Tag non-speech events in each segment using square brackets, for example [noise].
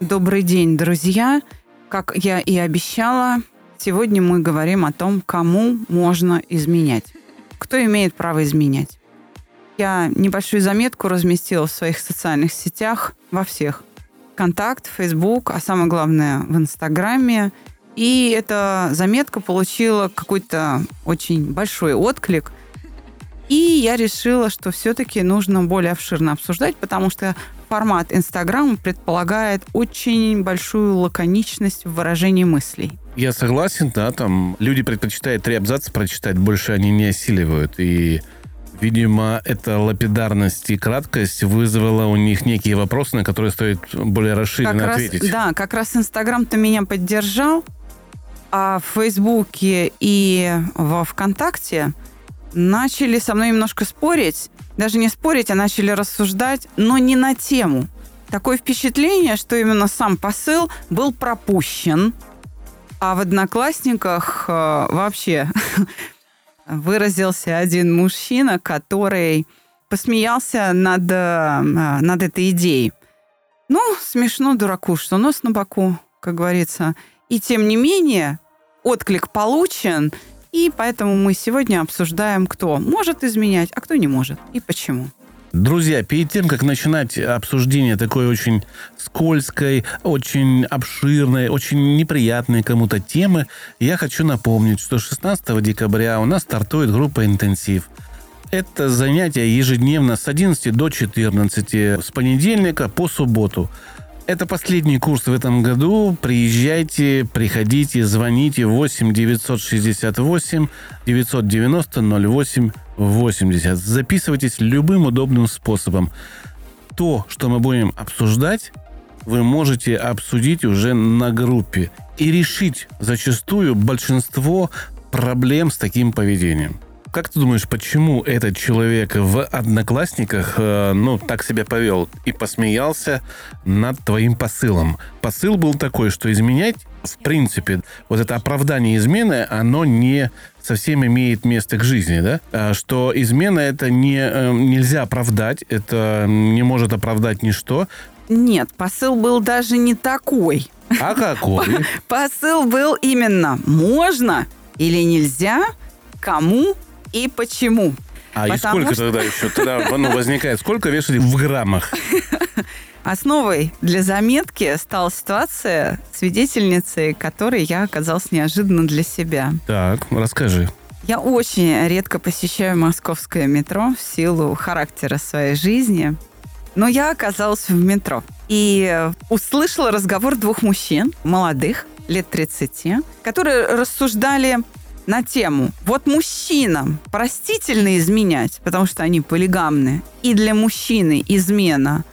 Добрый день, друзья. Как я и обещала, сегодня мы говорим о том, кому можно изменять. Кто имеет право изменять. Я небольшую заметку разместила в своих социальных сетях, во всех. Контакт, Facebook, а самое главное в Инстаграме. И эта заметка получила какой-то очень большой отклик. И я решила, что все-таки нужно более обширно обсуждать, потому что формат Инстаграма предполагает очень большую лаконичность в выражении мыслей. Я согласен, да, там люди предпочитают три абзаца прочитать, больше они не осиливают. И, видимо, эта лапидарность и краткость вызвала у них некие вопросы, на которые стоит более расширенно как ответить. Раз, да, как раз Инстаграм-то меня поддержал, а в Фейсбуке и во ВКонтакте начали со мной немножко спорить. Даже не спорить, а начали рассуждать, но не на тему. Такое впечатление, что именно сам посыл был пропущен, а в «Одноклассниках» э, вообще [laughs] выразился один мужчина, который посмеялся над, э, над этой идеей. Ну, смешно дураку, что нос на боку, как говорится. И тем не менее, отклик получен, и поэтому мы сегодня обсуждаем, кто может изменять, а кто не может, и почему. Друзья, перед тем, как начинать обсуждение такой очень скользкой, очень обширной, очень неприятной кому-то темы, я хочу напомнить, что 16 декабря у нас стартует группа «Интенсив». Это занятие ежедневно с 11 до 14, с понедельника по субботу. Это последний курс в этом году. Приезжайте, приходите, звоните 8 968 990 08 80. Записывайтесь любым удобным способом. То, что мы будем обсуждать, вы можете обсудить уже на группе и решить зачастую большинство проблем с таким поведением. Как ты думаешь, почему этот человек в Одноклассниках, э, ну, так себя повел и посмеялся над твоим посылом? Посыл был такой, что изменять, в принципе, вот это оправдание измены, оно не совсем имеет место к жизни, да? А что измена это не, э, нельзя оправдать, это не может оправдать ничто. Нет, посыл был даже не такой. А какой? [laughs] Посыл был именно можно или нельзя, кому и почему. А и сколько что... тогда еще? Тогда ну, возникает, сколько вешать в граммах? [laughs] Основой для заметки стала ситуация, свидетельницей которой я оказалась неожиданно для себя. Так, расскажи. Я очень редко посещаю московское метро в силу характера своей жизни. Но я оказалась в метро и услышала разговор двух мужчин, молодых, лет 30, которые рассуждали на тему «Вот мужчинам простительно изменять, потому что они полигамны, и для мужчины измена,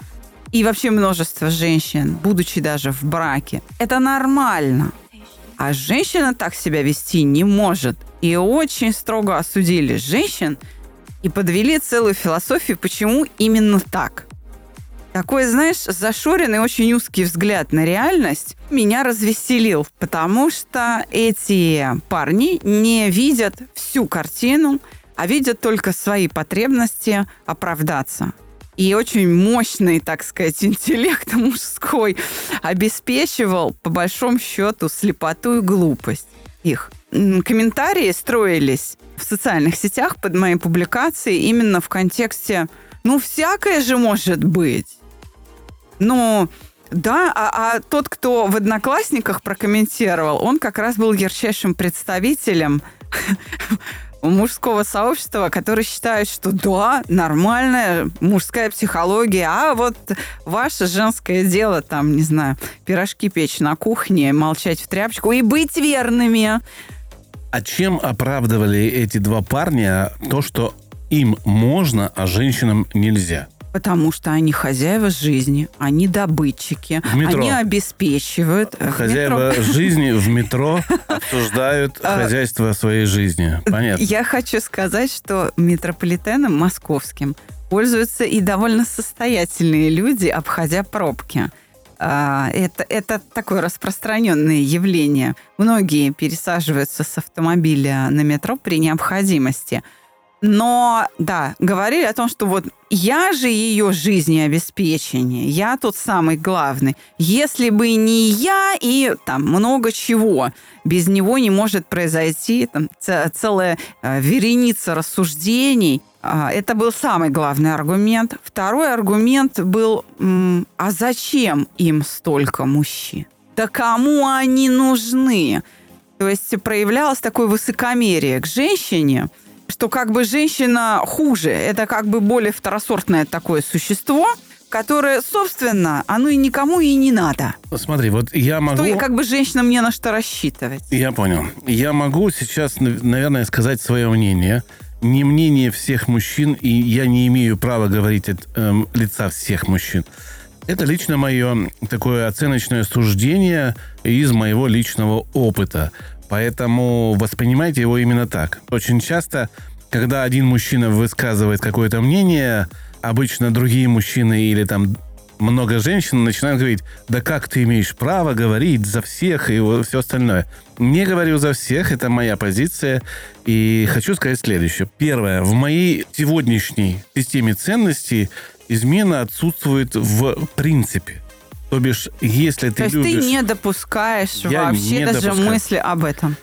и вообще множество женщин, будучи даже в браке, это нормально. А женщина так себя вести не может. И очень строго осудили женщин и подвели целую философию, почему именно так – такой, знаешь, зашоренный, очень узкий взгляд на реальность меня развеселил, потому что эти парни не видят всю картину, а видят только свои потребности оправдаться. И очень мощный, так сказать, [laughs] интеллект мужской обеспечивал, по большому счету, слепоту и глупость их. Комментарии строились в социальных сетях под моей публикацией именно в контексте ну, всякое же может быть. Ну, да, а, а тот, кто в «Одноклассниках» прокомментировал, он как раз был ярчайшим представителем [laughs] мужского сообщества, который считает, что да, нормальная мужская психология, а вот ваше женское дело, там, не знаю, пирожки печь на кухне, молчать в тряпочку и быть верными. А чем оправдывали эти два парня то, что им можно, а женщинам нельзя? Потому что они хозяева жизни, они добытчики, В они обеспечивают. э, в Хозяева метро. [laughs] жизни в метро [laughs] обсуждают А, хозяйство своей жизни. Понятно. Я хочу сказать, что метрополитеном московским пользуются и довольно состоятельные люди, обходя пробки. А, Это, это такое распространенное явление. Многие пересаживаются с автомобиля на метро при необходимости. Но, да, говорили о том, что вот я же ее жизнеобеспечение, я тут самый главный. Если бы не я и там много чего, без него не может произойти там, целая э, вереница рассуждений. А, Это был самый главный аргумент. Второй аргумент был, а зачем им столько мужчин? Да кому они нужны? То есть проявлялось такое высокомерие к женщине, что как бы женщина хуже. Это как бы более второсортное такое существо, которое, собственно, оно и никому и не надо. Смотри, вот я могу... То и как бы женщинам не на что рассчитывать. Я понял. Я могу сейчас, нав- наверное, сказать свое мнение. Не мнение всех мужчин, и я не имею права говорить от эм, лица всех мужчин. Это лично мое такое оценочное суждение из моего личного опыта. Поэтому воспринимайте его именно так. Очень часто, когда один мужчина высказывает какое-то мнение, обычно другие мужчины или там много женщин начинают говорить, да как ты имеешь право говорить за всех и все остальное. Не говорю за всех, это моя позиция. И хочу сказать следующее. Первое. В моей сегодняшней системе ценностей измена отсутствует в принципе. То бишь, если ты То есть любишь... ты не допускаешь вообще не даже допускаю. мысли об этом.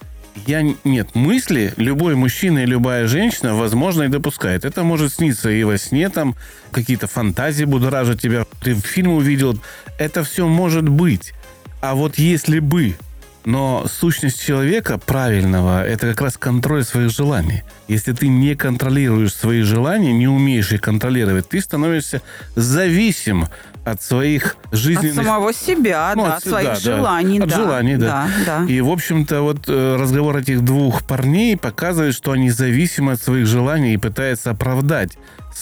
Я нет мысли, любой мужчина и любая женщина, возможно, и допускает. Это может сниться и во сне, там какие-то фантазии будоражат тебя, ты фильм увидел. Это все может быть. А вот если бы, но сущность человека правильного – это как раз контроль своих желаний. Если ты не контролируешь свои желания, не умеешь их контролировать, ты становишься зависим от своих От жизненных самого себя, Ну, да, от- от своих да, да. желаний. От да, желаний, да. да. И, в общем-то, вот э, разговор этих двух парней показывает, что они зависимы от своих желаний и пытаются оправдать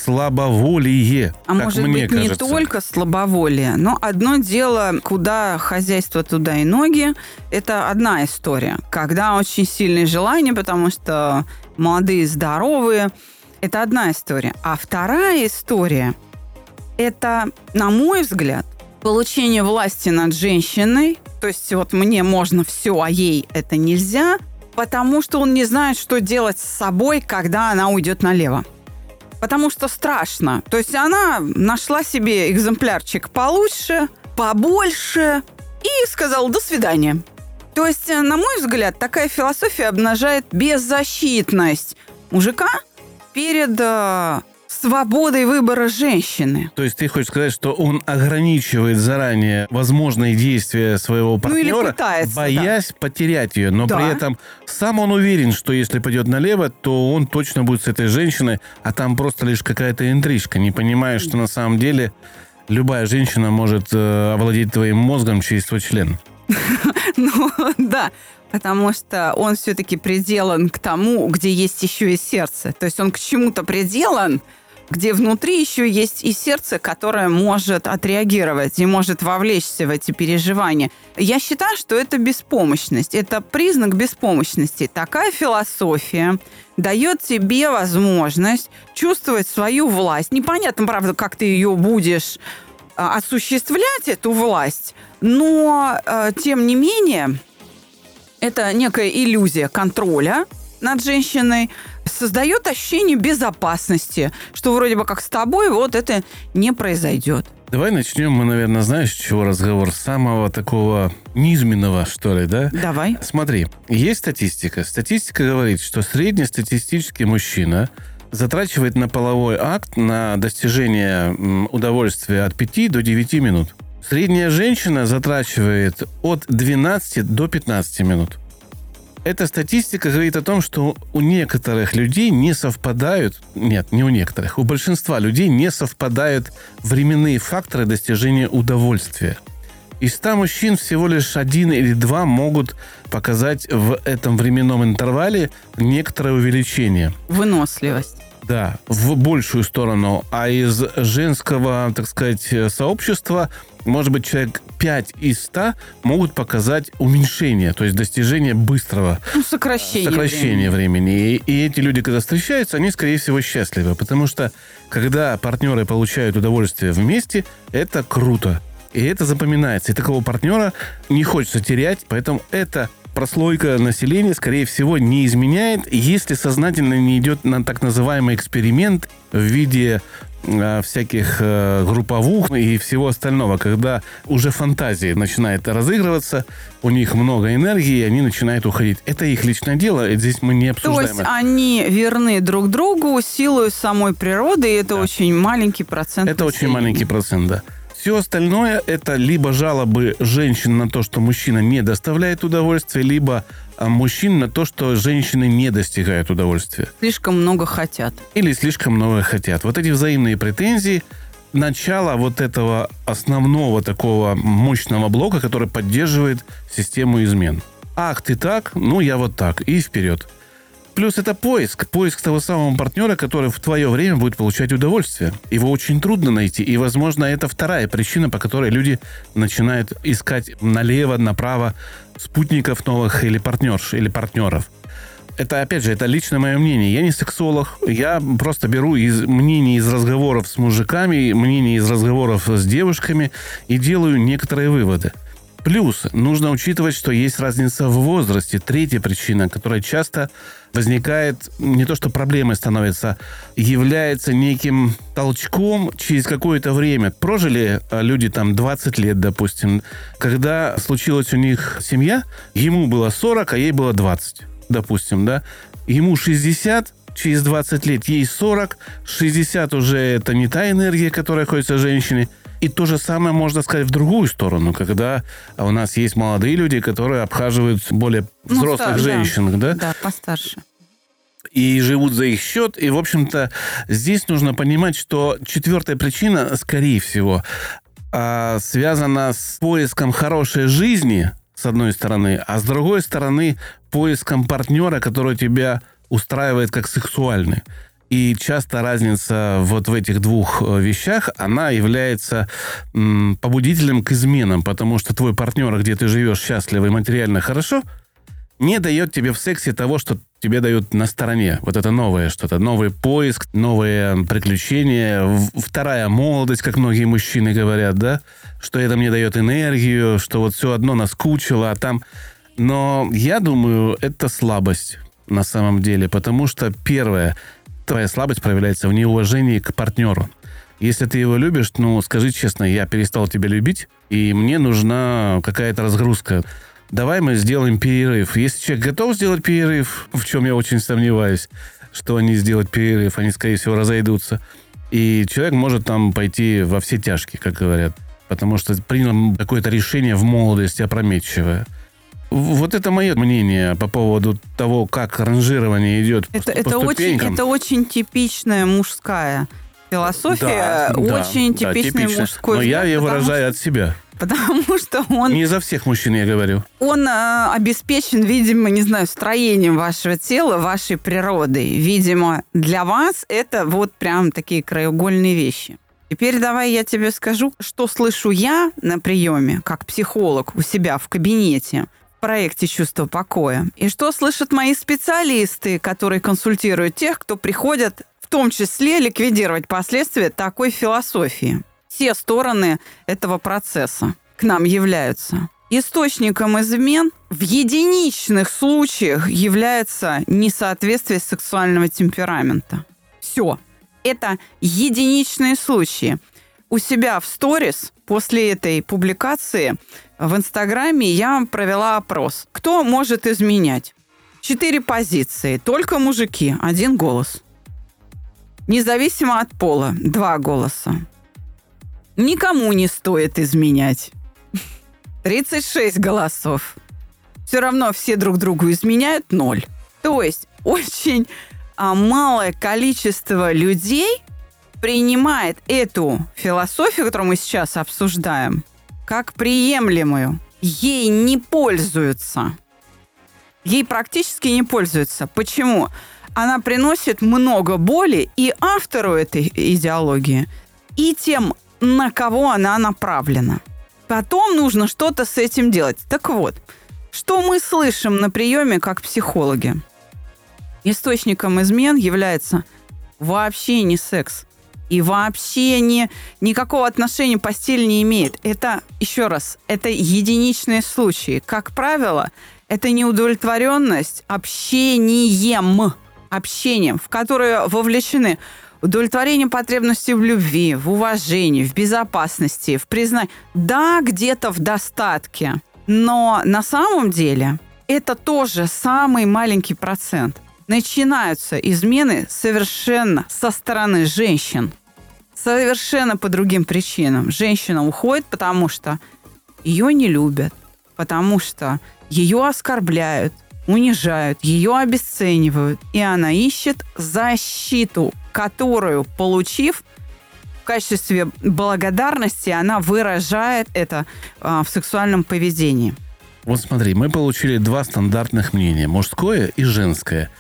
слабоволие, А как может мне быть, не кажется. только слабоволие, но одно дело, куда хозяйство, туда и ноги, это одна история. Когда очень сильное желание, потому что молодые, здоровые, это одна история. А вторая история, это, на мой взгляд, получение власти над женщиной. То есть вот мне можно все, а ей это нельзя, потому что он не знает, что делать с собой, когда она уйдет налево потому что страшно. То есть она нашла себе экземплярчик получше, побольше и сказала «до свидания». То есть, э, на мой взгляд, такая философия обнажает беззащитность мужика перед э, свободой выбора женщины. То есть ты хочешь сказать, что он ограничивает заранее возможные действия своего Ну, или партнера, пытается, да. боясь потерять ее, но Да. при этом сам он уверен, что если пойдет налево, то он точно будет с этой женщиной, а там просто лишь какая-то интрижка, не понимая, что на самом деле любая женщина может э, овладеть твоим мозгом через твой член. [laughs] Ну, да, потому что он все-таки приделан к тому, где есть еще и сердце. То есть он к чему-то приделан, где внутри еще есть и сердце, которое может отреагировать и может вовлечься в эти переживания. Я считаю, что это беспомощность. Это признак беспомощности. Такая философия дает тебе возможность чувствовать свою власть. Непонятно, правда, как ты ее будешь а, осуществлять, эту власть, но, э, тем не менее, это некая иллюзия контроля над женщиной создает ощущение безопасности, что вроде бы как с тобой вот это не произойдет. Давай начнем мы, наверное, знаешь, с чего разговор? Самого такого низменного, что ли, да? Давай. Смотри, есть статистика. Статистика говорит, что среднестатистический мужчина затрачивает на половой акт на достижение удовольствия от 5 до 9 минут. Средняя женщина затрачивает от 12 до 15 минут. Эта статистика говорит о том, что у некоторых людей не совпадают, нет, не у некоторых, у большинства людей не совпадают временные факторы достижения удовольствия. Из 100 мужчин всего лишь один или два могут показать в этом временном интервале некоторое увеличение. Выносливость. Да, в большую сторону. А из женского, так сказать, сообщества, может быть, человек 5 из 100 могут показать уменьшение, то есть достижение быстрого Ну, сокращение. сокращение времени. И, и эти люди, когда встречаются, они, скорее всего, счастливы. Потому что, когда партнеры получают удовольствие вместе, это круто. И это запоминается. И такого партнера не хочется терять. Поэтому эта прослойка населения, скорее всего, не изменяет, если сознательно не идет на так называемый эксперимент в виде всяких э, групповух и всего остального, когда уже фантазия начинает разыгрываться, у них много энергии, и они начинают уходить. Это их личное дело, и здесь мы не То обсуждаем. есть это. они верны друг другу силой самой природы, и это Да. очень маленький процент. Это очень маленький процент, да. Все остальное это либо жалобы женщин на то, что мужчина не доставляет удовольствия, либо мужчин на то, что женщины не достигают удовольствия. Слишком много хотят. Или слишком много хотят. Вот эти взаимные претензии начало вот этого основного такого мощного блока, который поддерживает систему измен. Ах, ты так, ну я вот так, и вперед. Плюс это поиск. Поиск того самого партнера, который в твое время будет получать удовольствие. Его очень трудно найти. И, возможно, это вторая причина, по которой люди начинают искать налево, направо спутников новых или партнерш, или партнеров. Это, опять же, это личное мое мнение. Я не сексолог. Я просто беру из мнений из разговоров с мужиками, мнений из разговоров с девушками и делаю некоторые выводы. Плюс нужно учитывать, что есть разница в возрасте. Третья причина, которая часто возникает, не то что проблемой становится, является неким толчком через какое-то время. Прожили а, люди там 20 лет, допустим. Когда случилась у них семья, ему было 40, а ей было 20, допустим, да. Ему 60, через 20 лет ей 40, 60 уже это не та энергия, которая хочется женщине. И то же самое можно сказать в другую сторону, когда у нас есть молодые люди, которые обхаживают более Ну, взрослых ста- да. женщин, да? Да, постарше. и живут за их счет. И, в общем-то, здесь нужно понимать, что четвертая причина, скорее всего, а, связана с поиском хорошей жизни, с одной стороны, а с другой стороны, поиском партнера, который тебя устраивает как сексуальный. И часто разница вот в этих двух э, вещах, она является побудителем к изменам, потому что твой партнер, где ты живешь счастливо и материально хорошо, не дает тебе в сексе того, что тебе дают на стороне. Вот это новое что-то. Новый поиск, новые приключения, вторая молодость, как многие мужчины говорят, да? Что это мне дает энергию, что вот все одно наскучило, а там... Но я думаю, это слабость на самом деле, потому что первое, твоя слабость проявляется в неуважении к партнеру. Если ты его любишь, ну, скажи честно, я перестал тебя любить, и мне нужна какая-то разгрузка. Давай мы сделаем перерыв. Если человек готов сделать перерыв, в чем я очень сомневаюсь, что они сделают перерыв, они, скорее всего, разойдутся. И человек может там пойти во все тяжкие, как говорят. Потому что принял какое-то решение в молодости опрометчивое. Вот это мое мнение по поводу того, как ранжирование идет по Это, по это, очень, ступенькам. это очень типичная мужская философия, Да, да, очень да, типичный типично. мужской Но я взгляд, ее потому выражаю от себя. Потому что он, Не за всех мужчин я говорю. он э, обеспечен, видимо, не знаю, строением вашего тела, вашей природой. Видимо, для вас это вот прям такие краеугольные вещи. Теперь давай я тебе скажу, что слышу я на приеме, как психолог у себя в кабинете проекте «Чувство покоя». И что слышат мои специалисты, которые консультируют тех, кто приходят в том числе ликвидировать последствия такой философии. Все стороны этого процесса к нам являются. Источником измен в единичных случаях является несоответствие сексуального темперамента. Все. Это единичные случаи. У себя в сторис после этой публикации в Инстаграме я провела опрос. Кто может изменять? Четыре позиции. Только мужики. Один голос. Независимо от пола. Два голоса. Никому не стоит изменять. [laughs] 36 голосов. Все равно все друг другу изменяют ноль. То есть очень а, малое количество людей принимает эту философию, которую мы сейчас обсуждаем, как приемлемую. Ей не пользуются. Ей практически не пользуются. Почему? она приносит много боли и автору этой идеологии, и тем, на кого она направлена. Потом нужно что-то с этим делать. Так вот, что мы слышим на приеме как психологи? Источником измен является вообще не секс. И вообще не, никакого отношения постель не имеет. Это, еще раз, это единичные случаи. Как правило, это неудовлетворенность общением, общением, в которое вовлечены удовлетворение потребностей в любви, в уважении, в безопасности, в признании. Да, где-то в достатке, но на самом деле это тоже самый маленький процент. Начинаются измены совершенно со стороны женщин. Совершенно по другим причинам. Женщина уходит, потому что ее не любят, потому что ее оскорбляют, унижают, ее обесценивают, и она ищет защиту, которую, получив, в качестве благодарности она выражает это а, в сексуальном поведении. Вот смотри, мы получили два стандартных мнения, мужское и женское.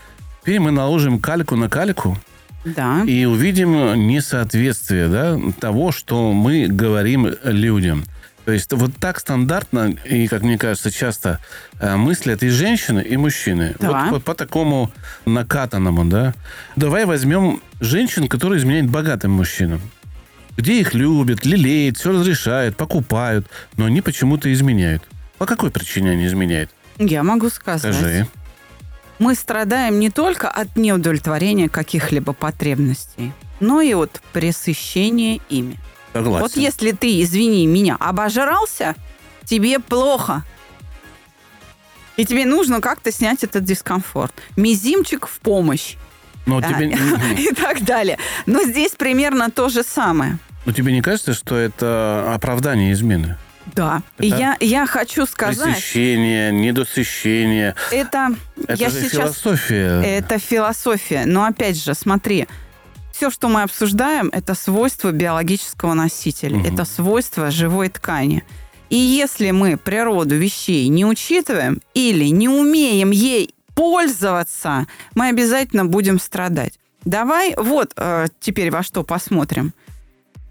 Теперь мы наложим кальку на кальку, да. И увидим несоответствие да, того, что мы говорим людям. То есть вот так стандартно, и, как мне кажется, часто э, мыслят и женщины, и мужчины. Да. Вот, вот по такому накатанному, да. Давай возьмем женщин, которые изменяют богатым мужчинам. Где их любят, лелеют, все разрешают, покупают, но они почему-то изменяют. По какой причине они изменяют? Я могу сказать. Скажи. Мы страдаем не только от неудовлетворения каких-либо потребностей, но и от пресыщения ими. Согласен. Вот если ты, извини меня, обожрался, тебе плохо. И тебе нужно как-то снять этот дискомфорт. Мизимчик в помощь. Но Да. тебе, [laughs] И так далее. Но здесь примерно то же самое. но тебе не кажется, что это оправдание измены? Да. И я, я хочу сказать, Пресыщение, недосыщение. это, Это я же сейчас философия. Это философия. Но опять же, смотри, все, что мы обсуждаем, это свойства биологического носителя, Мгм. это свойства живой ткани. И если мы природу вещей не учитываем или не умеем ей пользоваться, мы обязательно будем страдать. Давай вот э, теперь во что посмотрим.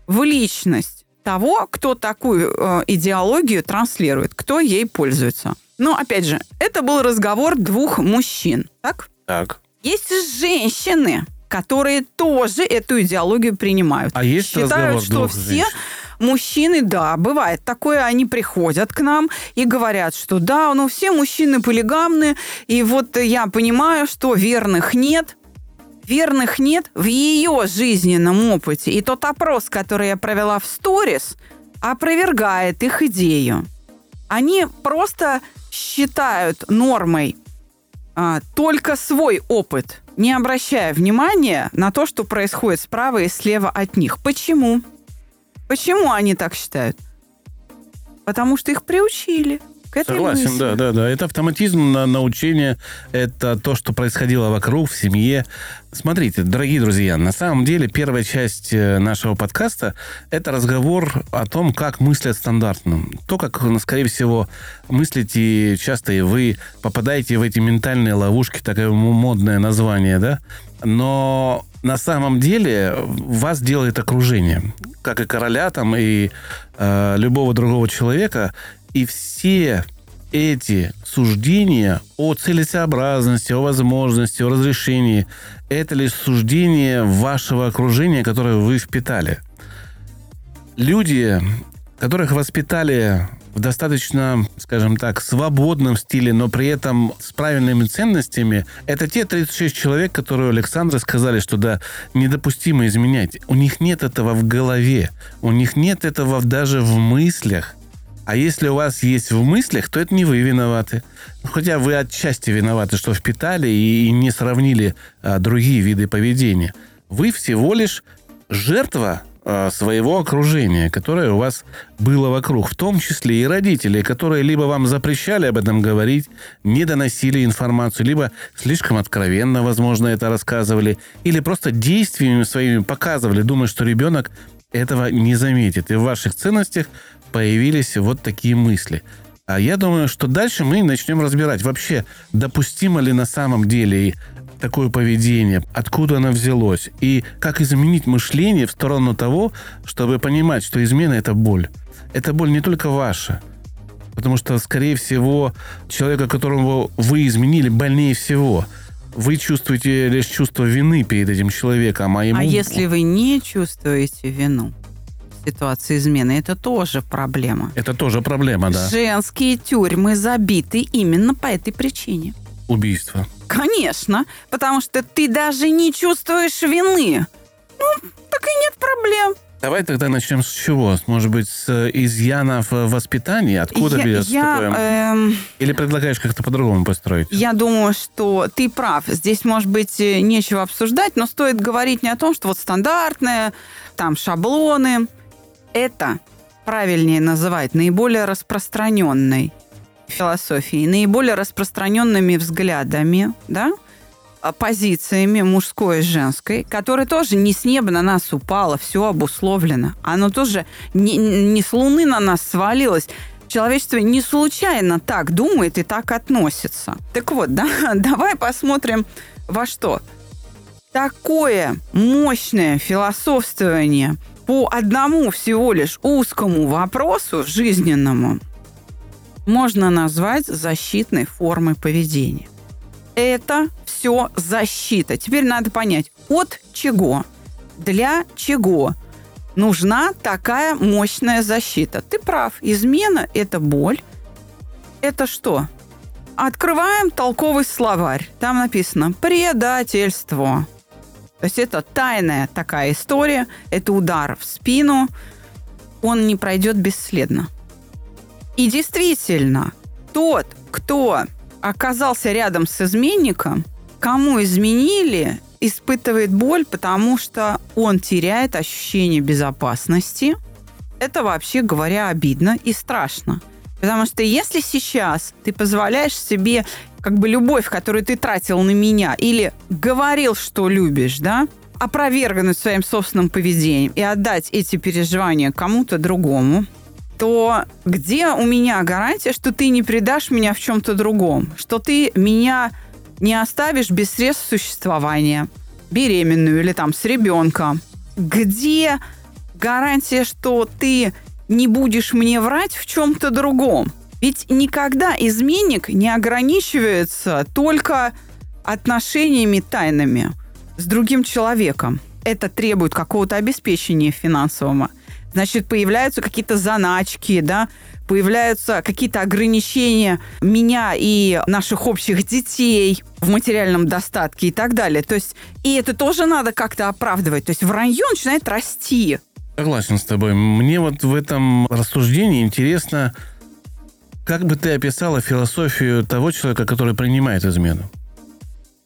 В личность того, кто такую э, идеологию транслирует, кто ей пользуется. Но опять же, это был разговор двух мужчин, так? Так. Есть женщины, которые тоже эту идеологию принимают. А есть Считают, что все женщин? мужчины, да, бывает такое, они приходят к нам и говорят, что да, ну все мужчины полигамны, и вот я понимаю, что верных нет, верных нет в ее жизненном опыте. И тот опрос, который я провела в сторис, опровергает их идею. Они просто считают нормой а, только свой опыт, не обращая внимания на то, что происходит справа и слева от них. Почему? Почему они так считают? Потому что их приучили к этой Согласен, мысли. да, да, да. Это автоматизм на научение, это то, что происходило вокруг, в семье. Смотрите, дорогие друзья, на самом деле первая часть э, нашего подкаста – это разговор о том, как мыслят стандартно. То, как, ну, скорее всего, мыслите часто и вы, попадаете в эти ментальные ловушки, такое модное название, да? Но на самом деле вас делает окружение, как и короля там, и э, любого другого человека. И все эти суждения о целесообразности, о возможности, о разрешении, это лишь суждение вашего окружения, которое вы впитали. Люди, которых воспитали в достаточно, скажем так, свободном стиле, но при этом с правильными ценностями, это те 36 человек, которые Александра сказали, что да, недопустимо изменять. У них нет этого в голове, у них нет этого даже в мыслях. А если у вас есть в мыслях, то это не вы виноваты. Ну, Хотя вы отчасти виноваты, что впитали и, не сравнили а, другие виды поведения. Вы всего лишь жертва а, своего окружения, которое у вас было вокруг, в том числе и родители, которые либо вам запрещали об этом говорить, не доносили информацию, либо слишком откровенно, возможно, это рассказывали, или просто действиями своими показывали, думая, что ребенок этого не заметит. И в ваших ценностях появились вот такие мысли. А я думаю, что дальше мы начнем разбирать вообще, допустимо ли на самом деле такое поведение, откуда оно взялось, и как изменить мышление в сторону того, чтобы понимать, что измена – это боль. Эта боль не только ваша, потому что, скорее всего, человека, которого вы изменили, больнее всего. Вы чувствуете лишь чувство вины перед этим человеком, а ему... А если вы не чувствуете вину ситуации измены, это тоже проблема. Это тоже проблема, да. Женские тюрьмы забиты именно по этой причине. Убийство. Конечно, потому что ты даже не чувствуешь вины. Ну, так и нет проблем. Давай тогда начнем с чего? Может быть, с э, изъянов в воспитании? Откуда я, берется я, такое? эм, Или предлагаешь как-то по-другому построить? я думаю, что ты прав. Здесь, может быть, э, нечего обсуждать, но стоит говорить не о том, что вот стандартные, там, шаблоны. Это правильнее называть наиболее распространенной философией, наиболее распространенными взглядами, да, а, позициями мужской и женской, которые тоже не с неба на нас упало, все обусловлено. Оно тоже не, не с луны на нас свалилось. Человечество не случайно так думает и так относится. Так вот, да, [laughs] давай посмотрим во что. Такое мощное философствование по одному всего лишь узкому вопросу жизненному можно назвать защитной формой поведения. Это все защита. Теперь надо понять, от чего, для чего нужна такая мощная защита. Ты прав, измена – это боль. Это что? Открываем толковый словарь. Там написано «предательство». То есть это тайная такая история, это удар в спину, он не пройдет бесследно. И действительно, тот, кто оказался рядом с изменником, кому изменили, испытывает боль, потому что он теряет ощущение безопасности. Это вообще говоря обидно и страшно. Потому что если сейчас ты позволяешь себе как бы любовь, которую ты тратил на меня, или говорил, что любишь, да, опровергнуть своим собственным поведением и отдать эти переживания кому-то другому, то где у меня гарантия, что ты не предашь меня в чем-то другом, что ты меня не оставишь без средств существования, беременную или там с ребенком? Где гарантия, что ты не будешь мне врать в чем-то другом? Ведь никогда изменник не ограничивается только отношениями тайными с другим человеком. Это требует какого-то обеспечения финансового значит, появляются какие-то заначки, да, появляются какие-то ограничения меня и наших общих детей в материальном достатке и так далее. То есть, и это тоже надо как-то оправдывать. То есть вранье начинает расти. Согласен с тобой. Мне вот в этом рассуждении интересно, как бы ты описала философию того человека, который принимает измену?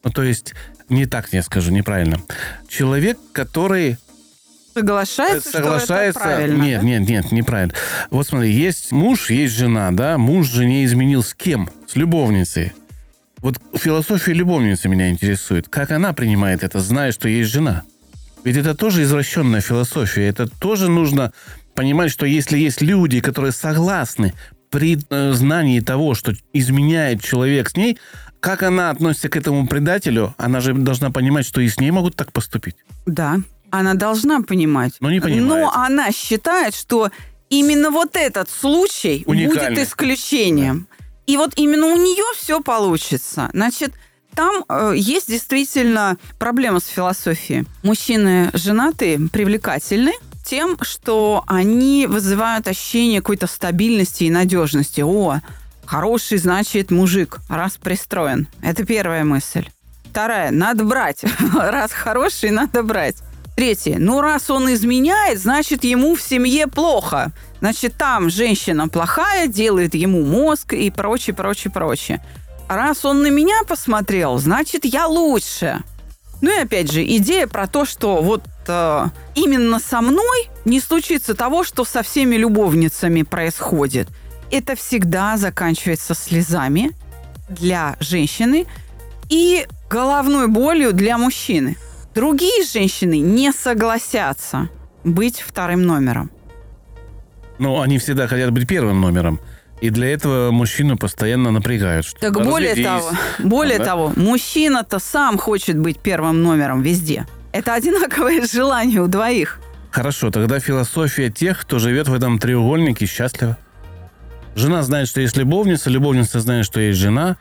Ну, то есть, не так я скажу, неправильно. Человек, который Соглашается, соглашается. что это правильно, нет, да? нет, нет, неправильно. Вот смотри, есть муж, есть жена, да? Муж жене изменил с кем? С любовницей. Вот философия любовницы меня интересует. Как она принимает это, зная, что есть жена? Ведь это тоже извращенная философия. Это тоже нужно понимать, что если есть люди, которые согласны при э, знании того, что изменяет человек с ней, как она относится к этому предателю, она же должна понимать, что и с ней могут так поступить. Да, она должна понимать. Но не понимает. Но она считает, что именно вот этот случай Уникальный. будет исключением. И вот именно у нее все получится. Значит, там э, есть действительно проблема с философией. Мужчины женатые, привлекательны тем, что они вызывают ощущение какой-то стабильности и надежности. О, хороший, значит, мужик, раз пристроен. Это первая мысль. Вторая, надо брать. [laughs] Раз хороший, надо брать. Третье. Ну, раз он изменяет, значит, ему в семье плохо. Значит, там женщина плохая, делает ему мозг и прочее, прочее, прочее. Раз он на меня посмотрел, значит, я лучше. Ну и опять же, идея про то, что вот именно со мной не случится того, что со всеми любовницами происходит. Это всегда заканчивается слезами для женщины и головной болью для мужчины. Другие женщины не согласятся быть вторым номером. Ну, они всегда хотят быть первым номером. И для этого мужчину постоянно напрягают. Что Так более разведись. того, более Да? того, мужчина-то сам хочет быть первым номером везде. Это одинаковое желание у двоих. Хорошо, тогда философия тех, кто живет в этом треугольнике, счастлива. Жена знает, что есть любовница, любовница знает, что есть жена.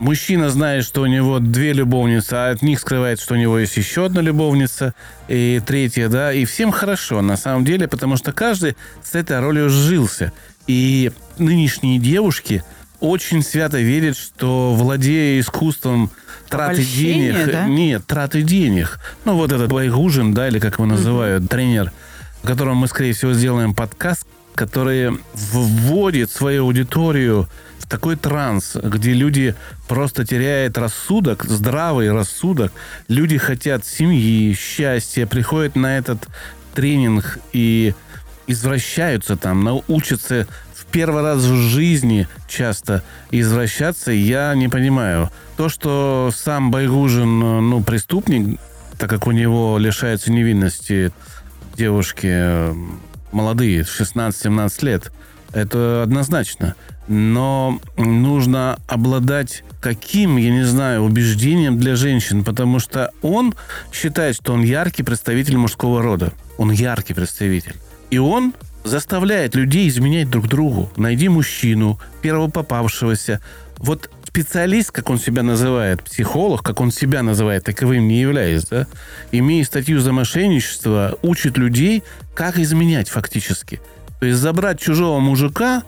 Мужчина знает, что у него две любовницы, а от них скрывает, что у него есть еще одна любовница и третья, да, и всем хорошо на самом деле, потому что каждый с этой ролью сжился. И нынешние девушки очень свято верят, что владея искусством траты денег, да? нет, траты денег. Ну, вот этот Байгужин, да, или как его называют, тренер, о котором мы, скорее всего, сделаем подкаст, который вводит свою аудиторию в такой транс, где люди просто теряют рассудок, здравый рассудок. Люди хотят семьи, счастья, приходят на этот тренинг и извращаются там, научатся в первый раз в жизни часто извращаться, я не понимаю. То, что сам Байгужин, ну, преступник, так как у него лишаются невинности девушки э, молодые, 16-17 лет, это однозначно. Но нужно обладать каким, я не знаю, убеждением для женщин, потому что он считает, что он яркий представитель мужского рода. Он яркий представитель. И он заставляет людей изменять друг другу. Найди мужчину, первого попавшегося. Вот специалист, как он себя называет, психолог, как он себя называет, таковым не являясь, да, имея статью за мошенничество, учит людей, как изменять фактически. То есть забрать чужого мужика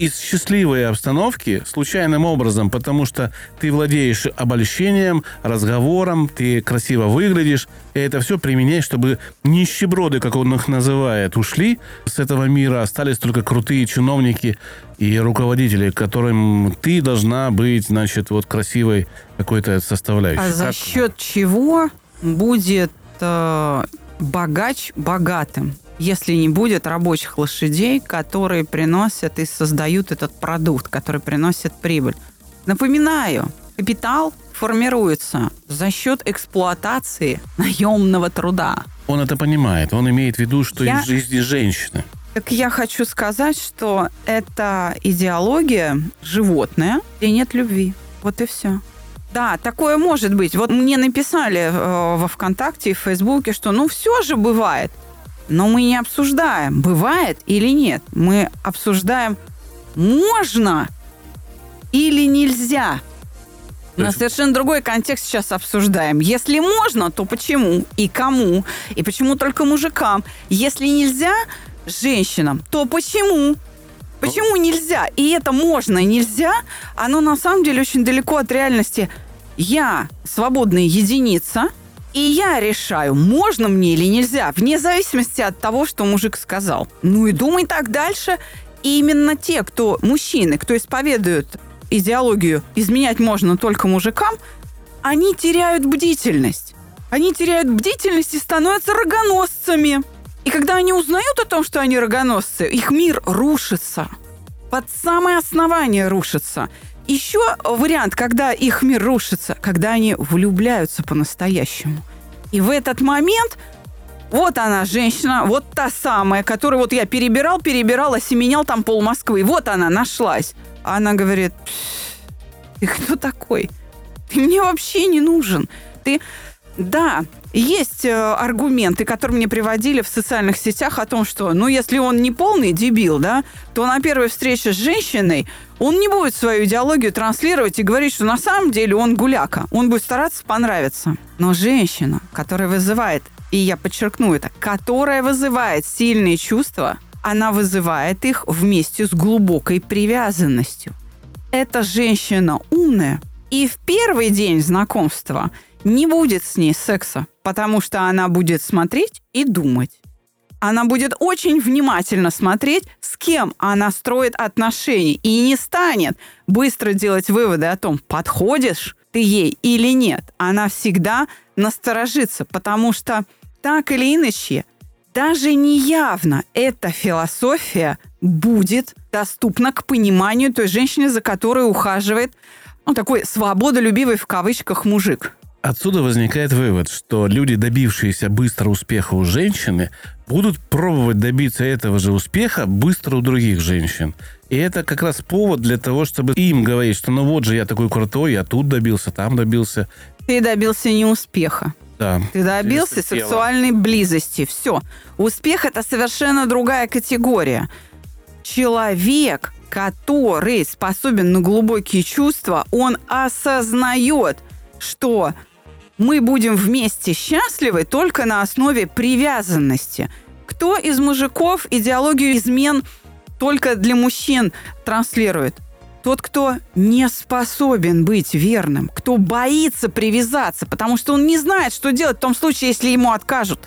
из счастливой обстановки случайным образом, потому что ты владеешь обольщением, разговором, ты красиво выглядишь, и это все применяешь, чтобы нищеброды, как он их называет, ушли с этого мира, остались только крутые чиновники и руководители, которым ты должна быть, значит, вот красивой какой-то составляющей. А за Как- счет чего будет э, богач богатым? Если не будет рабочих лошадей, которые приносят и создают этот продукт, который приносит прибыль. Напоминаю, капитал формируется за счет эксплуатации наемного труда. Он это понимает, он имеет в виду, что Я- из жизни женщины. Так я хочу сказать, что это идеология животная, где нет любви. Вот и все. Да, такое может быть. Вот мне написали э, во ВКонтакте и в Фейсбуке, что ну все же бывает. Но мы не обсуждаем, бывает или нет. Мы обсуждаем, можно или нельзя. То На есть- совершенно другой контекст сейчас обсуждаем. Если можно, то почему и кому? И почему только мужикам? Если нельзя женщинам, то почему? Почему нельзя? И это можно и нельзя, оно на самом деле очень далеко от реальности. Я свободная единица, и я решаю, можно мне или нельзя, вне зависимости от того, что мужик сказал. Ну и думай так дальше. И именно те, кто мужчины, кто исповедуют идеологию «изменять можно только мужикам», они теряют бдительность. Они теряют бдительность и становятся рогоносцами. И когда они узнают о том, что они рогоносцы, их мир рушится. Под самое основание рушится. Еще вариант, когда их мир рушится, когда они влюбляются по-настоящему. И в этот момент вот она, женщина, вот та самая, которую вот я перебирал, перебирал, осеменял там пол Москвы. Вот она нашлась. А она говорит, ты кто такой? Ты мне вообще не нужен. Ты... Да, есть э, аргументы, которые мне приводили в социальных сетях о том, что, ну, если он не полный дебил, да, то на первой встрече с женщиной он не будет свою идеологию транслировать и говорить, что на самом деле он гуляка. Он будет стараться понравиться. Но женщина, которая вызывает, и я подчеркну это, которая вызывает сильные чувства, она вызывает их вместе с глубокой привязанностью. Эта женщина умная, и в первый день знакомства не будет с ней секса, потому что она будет смотреть и думать. Она будет очень внимательно смотреть, с кем она строит отношения, и не станет быстро делать выводы о том, подходишь ты ей или нет. Она всегда насторожится, потому что так или иначе, даже неявно эта философия будет доступна к пониманию той женщины, за которой ухаживает ну, такой свободолюбивый в кавычках мужик. Отсюда возникает вывод, что люди, добившиеся быстро успеха у женщины, будут пробовать добиться этого же успеха быстро у других женщин. И это как раз повод для того, чтобы им говорить, что ну вот же я такой крутой, я тут добился, там добился. Ты добился не успеха. Да. Ты добился тело. сексуальной близости. Все. Успех это совершенно другая категория. Человек, который способен на глубокие чувства, он осознает, что мы будем вместе счастливы только на основе привязанности. Кто из мужиков идеологию измен только для мужчин транслирует? Тот, кто не способен быть верным, кто боится привязаться, потому что он не знает, что делать в том случае, если ему откажут.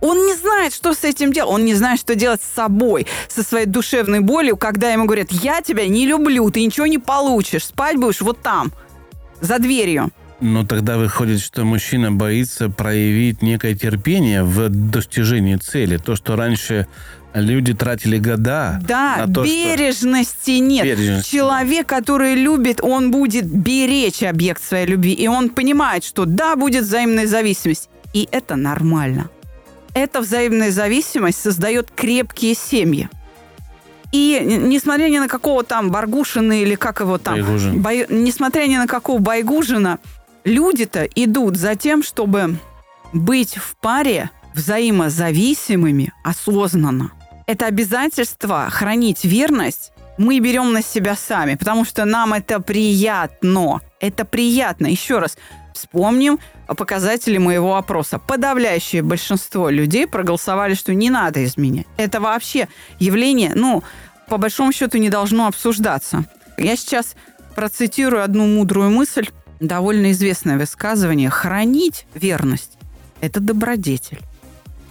Он не знает, что с этим делать. Он не знает, что делать с собой, со своей душевной болью, когда ему говорят, я тебя не люблю, ты ничего не получишь, спать будешь вот там, за дверью. Но тогда выходит, что мужчина боится проявить некое терпение в достижении цели. То, что раньше люди тратили года Да, на то, что... бережности нет. Бережности, Человек, который любит, он будет беречь объект своей любви. И он понимает, что да, будет взаимная зависимость. И это нормально. Эта взаимная зависимость создает крепкие семьи. И несмотря ни на какого там Баргушина или как его там... Байгужин. Бай- несмотря ни на какого Байгужина, люди-то идут за тем, чтобы быть в паре взаимозависимыми осознанно. Это обязательство хранить верность мы берем на себя сами, потому что нам это приятно. Это приятно. Еще раз, вспомним показатели моего опроса. Подавляющее большинство людей проголосовали, что не надо изменять. Это вообще явление, ну, по большому счету, не должно обсуждаться. Я сейчас процитирую одну мудрую мысль, довольно известное высказывание. Хранить верность – это добродетель,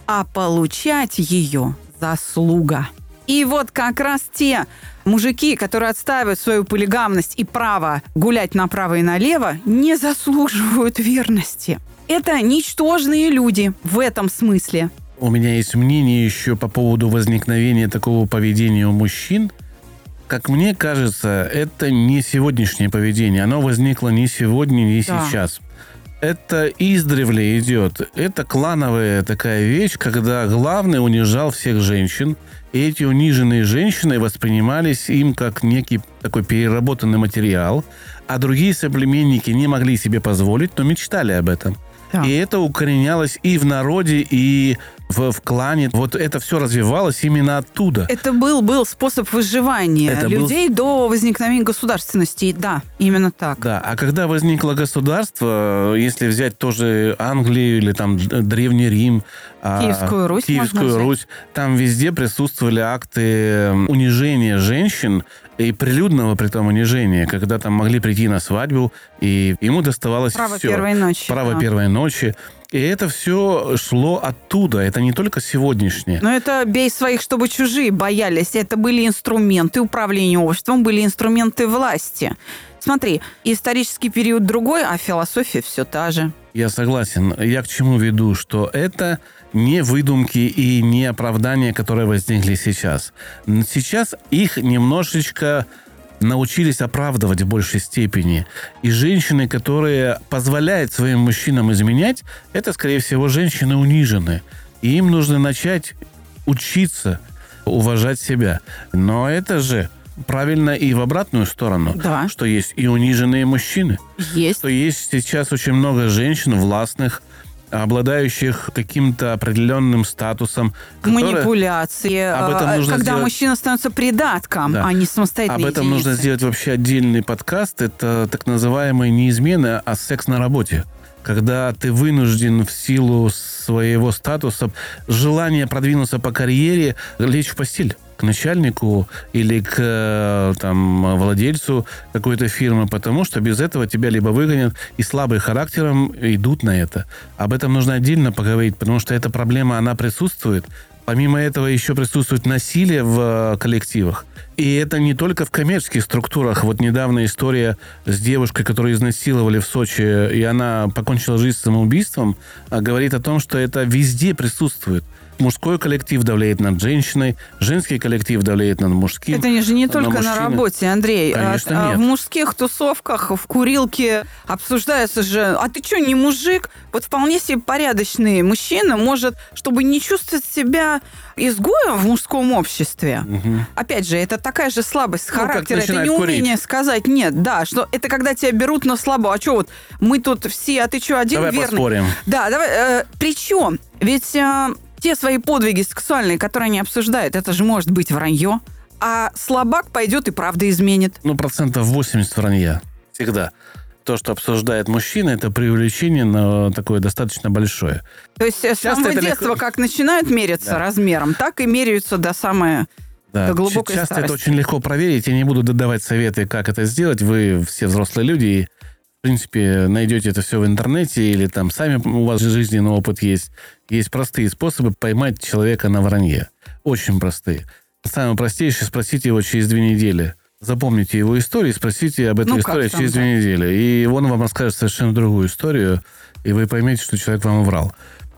а получать ее – заслуга. И вот как раз те мужики, которые отстаивают свою полигамность и право гулять направо и налево, не заслуживают верности. Это ничтожные люди в этом смысле. У меня есть мнение еще по поводу возникновения такого поведения у мужчин. Как мне кажется, это не сегодняшнее поведение. Оно возникло не сегодня, не Да. сейчас. Это издревле идет. Это клановая такая вещь, когда главный унижал всех женщин. И эти униженные женщины воспринимались им как некий такой переработанный материал, а другие соплеменники не могли себе позволить, но мечтали об этом. Да. И это укоренялось и в народе, и в, в клане. Вот это все развивалось именно оттуда. Это был, был способ выживания Это был- людей до возникновения государственности. Да, именно так. Да, а когда возникло государство, если взять тоже Англию или там Древний Рим, а, Киевскую Русь Киевскую. Русь, там везде присутствовали акты м, унижения женщин и прилюдного при том унижения, когда там могли прийти на свадьбу, и ему доставалось Право все. первой ночи. Право да. первой ночи. И это все шло оттуда. Это не только сегодняшнее. Но это бей своих, чтобы чужие боялись. Это были инструменты управления обществом, были инструменты власти. Смотри, исторический период другой, а философия все та же. Я согласен. Я к чему веду, что это не выдумки и не оправдания, которые возникли сейчас. Сейчас их немножечко научились оправдывать в большей степени. И женщины, которые позволяют своим мужчинам изменять, это, скорее всего, женщины унижены. И им нужно начать учиться уважать себя. Но это же правильно и в обратную сторону, Да. что есть и униженные мужчины Есть. что есть сейчас очень много женщин властных, обладающих каким-то определенным статусом, Манипуляции. Об этом а, нужно когда сделать- мужчина становится придатком, Да. а не самостоятельной Об этом нужно единицей. сделать вообще отдельный подкаст. Это так называемые не измены, а секс на работе. Когда ты вынужден в силу своего статуса, желания продвинуться по карьере, лечь в постель начальнику или к э, там, владельцу какой-то фирмы, потому что без этого тебя либо выгонят, и слабые характером идут на это. Об этом нужно отдельно поговорить, потому что эта проблема, она присутствует. Помимо этого еще присутствует насилие в э, коллективах. И это не только в коммерческих структурах. Вот недавно история с девушкой, которую изнасиловали в Сочи, и она покончила жизнь самоубийством, а, говорит о том, что это везде присутствует. Мужской коллектив давляет над женщиной, женский коллектив давляет над мужским. Это не же не на только на мужчину. работе, Андрей. Конечно, А, а, нет. В мужских тусовках, в курилке обсуждается же, а ты что, не мужик? Вот вполне себе порядочный мужчина может, чтобы не чувствовать себя изгоем в мужском обществе. Мгм. Опять же, это такая же слабость Ну, характера, это начинает неумение сказать нет, да, что это когда тебя берут на слабо. А что вот мы тут все, а ты что, один Давай верный? поспорим. Да, давай. Э, причем, ведь э, те свои подвиги сексуальные, которые они обсуждают, это же может быть вранье. А слабак пойдет и правда изменит. Ну, процентов 80 вранья. Всегда. То, что обсуждает мужчина, это преувеличение, но такое достаточно большое. То есть э, с самого это детства, легко- как начинают мериться Да. размером, так и меряются до самой... Да. До глубокой Часто это старости. очень легко проверить. Я не буду давать советы, как это сделать. Вы все взрослые люди и, в принципе, найдете это все в интернете или там сами у вас жизненный опыт есть. Есть простые способы поймать человека на вранье. Очень простые. Самый простейший – спросите его через две недели. Запомните его историю и спросите об этой Ну, истории там, через да. две недели. И он вам расскажет совершенно другую историю, и вы поймете, что человек вам врал.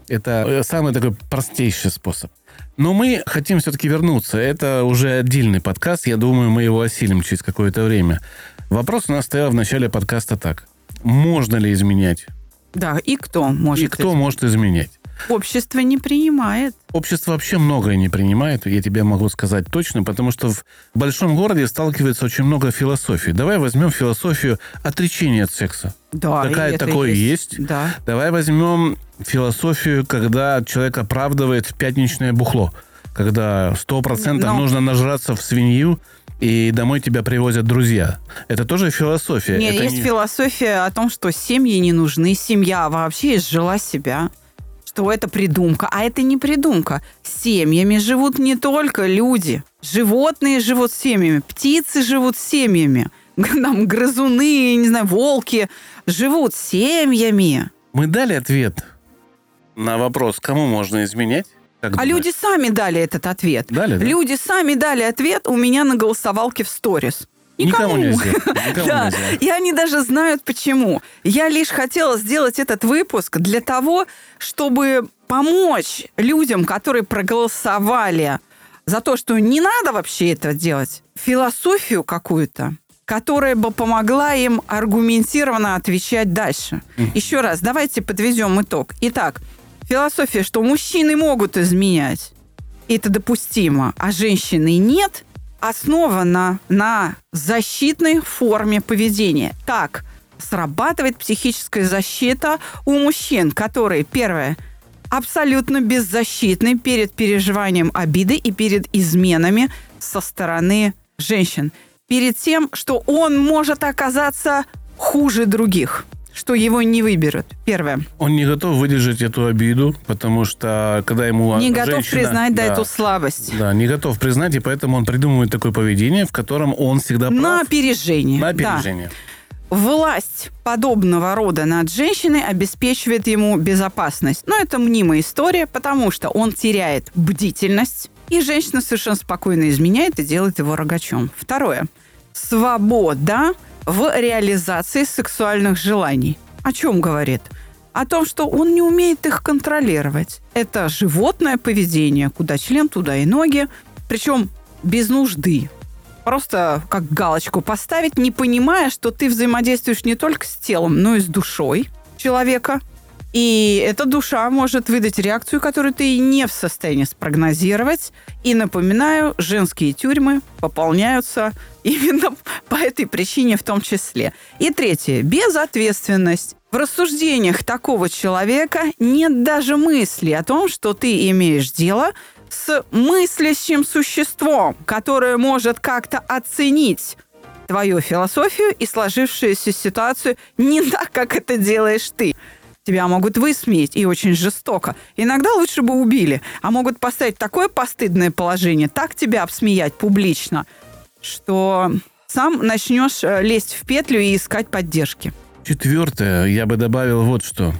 Это э, самый такой простейший способ. Но мы хотим все-таки вернуться. Это уже отдельный подкаст. Я думаю, мы его осилим через какое-то время. Вопрос у нас стоял в начале подкаста так. Можно ли изменять? Да, и кто может? И кто может изменять? Общество не принимает. Общество вообще многое не принимает, я тебе могу сказать точно, потому что в большом городе сталкивается очень много философий. Давай возьмем философию отречения от секса. Да, Такая такое есть. Да. Давай возьмем философию, когда человек оправдывает пятничное бухло. Когда сто процентов Но- нужно нажраться в свинью, и домой тебя привозят друзья. Это тоже философия. Не, Это есть не- философия о том, что семьи не нужны, семья вообще изжила себя. Что это придумка. А это не придумка. Семьями живут не только люди. Животные живут семьями, птицы живут семьями. [laughs] Там грызуны, не знаю, волки живут семьями. Мы дали ответ на вопрос, кому можно изменять. Как А думаешь? люди сами дали этот ответ. Дали, да? Люди сами дали ответ у меня на голосовалке в сторис. Никому нельзя. Никому [laughs] Да, нельзя. и они даже знают почему. Я лишь хотела сделать этот выпуск для того, чтобы помочь людям, которые проголосовали за то, что не надо вообще это делать, философию какую-то, которая бы помогла им аргументированно отвечать дальше. Еще раз, давайте подведем итог. Итак, философия, что мужчины могут изменять, это допустимо, а женщины нет, основана на защитной форме поведения. Так срабатывает психическая защита у мужчин, которые, первое, абсолютно беззащитны перед переживанием обиды и перед изменами со стороны женщин. Перед тем, что он может оказаться хуже других, что его не выберут. Первое. Он не готов выдержать эту обиду, потому что когда ему Не готов женщина- признать да, да, эту слабость. Да, не готов признать, и поэтому он придумывает такое поведение, в котором он всегда прав. На опережение. На Да. опережение. Власть подобного рода над женщиной обеспечивает ему безопасность. Но это мнимая история, потому что он теряет бдительность, и женщина совершенно спокойно изменяет и делает его рогачом. Второе. Свобода в реализации сексуальных желаний. О чем говорит? О том, что он не умеет их контролировать. Это животное поведение, куда член, туда и ноги. Причем без нужды просто как галочку поставить, не понимая, что ты взаимодействуешь не только с телом, но и с душой человека. И эта душа может выдать реакцию, которую ты не в состоянии спрогнозировать. И напоминаю, женские тюрьмы пополняются [laughs] именно по этой причине в том числе. И третье. Безответственность. В рассуждениях такого человека нет даже мысли о том, что ты имеешь дело с мыслящим существом, которое может как-то оценить твою философию и сложившуюся ситуацию не так, как это делаешь ты. Тебя могут высмеять и очень жестоко. Иногда лучше бы убили, а могут поставить такое постыдное положение, так тебя обсмеять публично, что сам начнешь э, лезть в петлю и искать поддержки. Четвертое, я бы добавил вот что.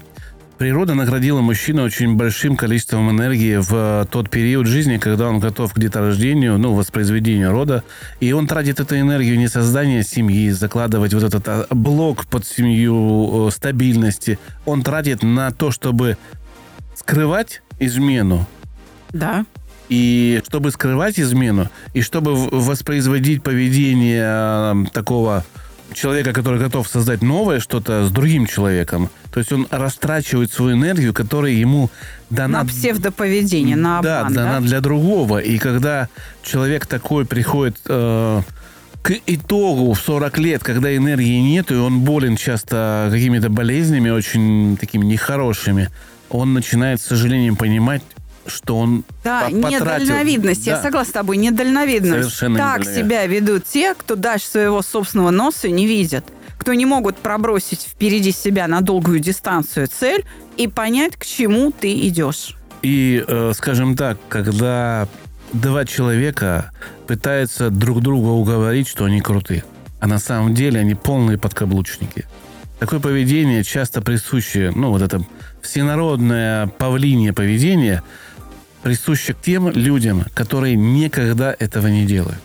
Природа наградила мужчину очень большим количеством энергии в э, тот период жизни, когда он готов к деторождению, ну, воспроизведению рода. И он тратит эту энергию не создание семьи, закладывать вот этот а, блок под семью, э, стабильности. Он тратит на то, чтобы скрывать измену, Да. И чтобы скрывать измену, и чтобы воспроизводить поведение э, такого человека, который готов создать новое что-то с другим человеком, то есть он растрачивает свою энергию, которая ему дана... На псевдоповедение, на да, обман, дана для другого. И когда человек такой приходит э, к итогу в 40 лет, когда энергии нет, и он болен часто какими-то болезнями очень такими нехорошими, он начинает, с сожалением, понимать, что он Да, по- потратил. недальновидность. Я согласна с тобой, недальновидность. Совершенно так недальновидность. себя ведут те, кто дальше своего собственного носа не видят. Кто не могут пробросить впереди себя на долгую дистанцию цель и понять, к чему ты идешь. И, э, скажем так, когда два человека пытаются друг друга уговорить, что они крутые, а на самом деле они полные подкаблучники. Такое поведение часто присуще, ну, вот это всенародное павлинье поведение присуще к тем людям, которые никогда этого не делают.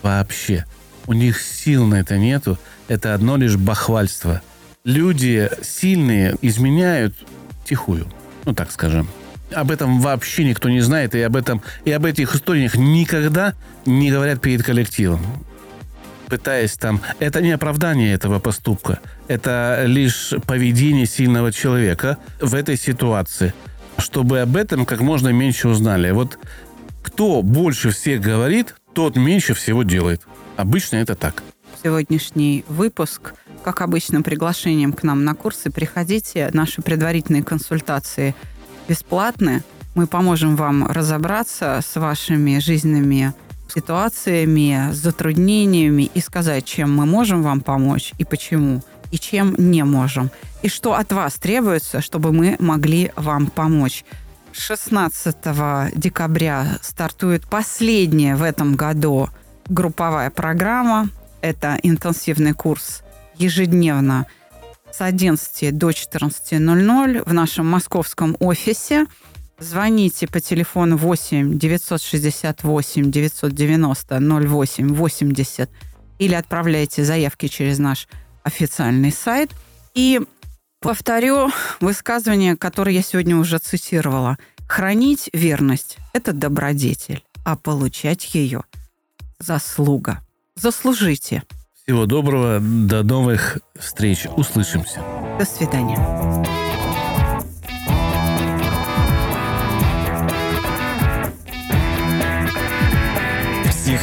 Вообще. У них сил на это нету. Это одно лишь бахвальство. Люди сильные изменяют тихую. Ну, так скажем. Об этом вообще никто не знает, и об этом и об этих историях никогда не говорят перед коллективом. Пытаясь там... Это не оправдание этого поступка. Это лишь поведение сильного человека в этой ситуации. Чтобы об этом как можно меньше узнали. Вот кто больше всех говорит, тот меньше всего делает. Обычно это так. Сегодняшний выпуск, как обычно, приглашением к нам на курсы. Приходите, наши предварительные консультации бесплатны. Мы поможем вам разобраться с вашими жизненными ситуациями, затруднениями и сказать, чем мы можем вам помочь и почему, и чем не можем. И что от вас требуется, чтобы мы могли вам помочь. 16 декабря стартует последняя в этом году групповая программа. Это интенсивный курс ежедневно с 11 до 14.00 в нашем московском офисе. Звоните по телефону 8 968 990 08 80 или отправляйте заявки через наш официальный сайт. И повторю высказывание, которое я сегодня уже цитировала. Хранить верность – это добродетель, а получать ее – заслуга. Заслужите. Всего доброго, до новых встреч. Услышимся. До свидания.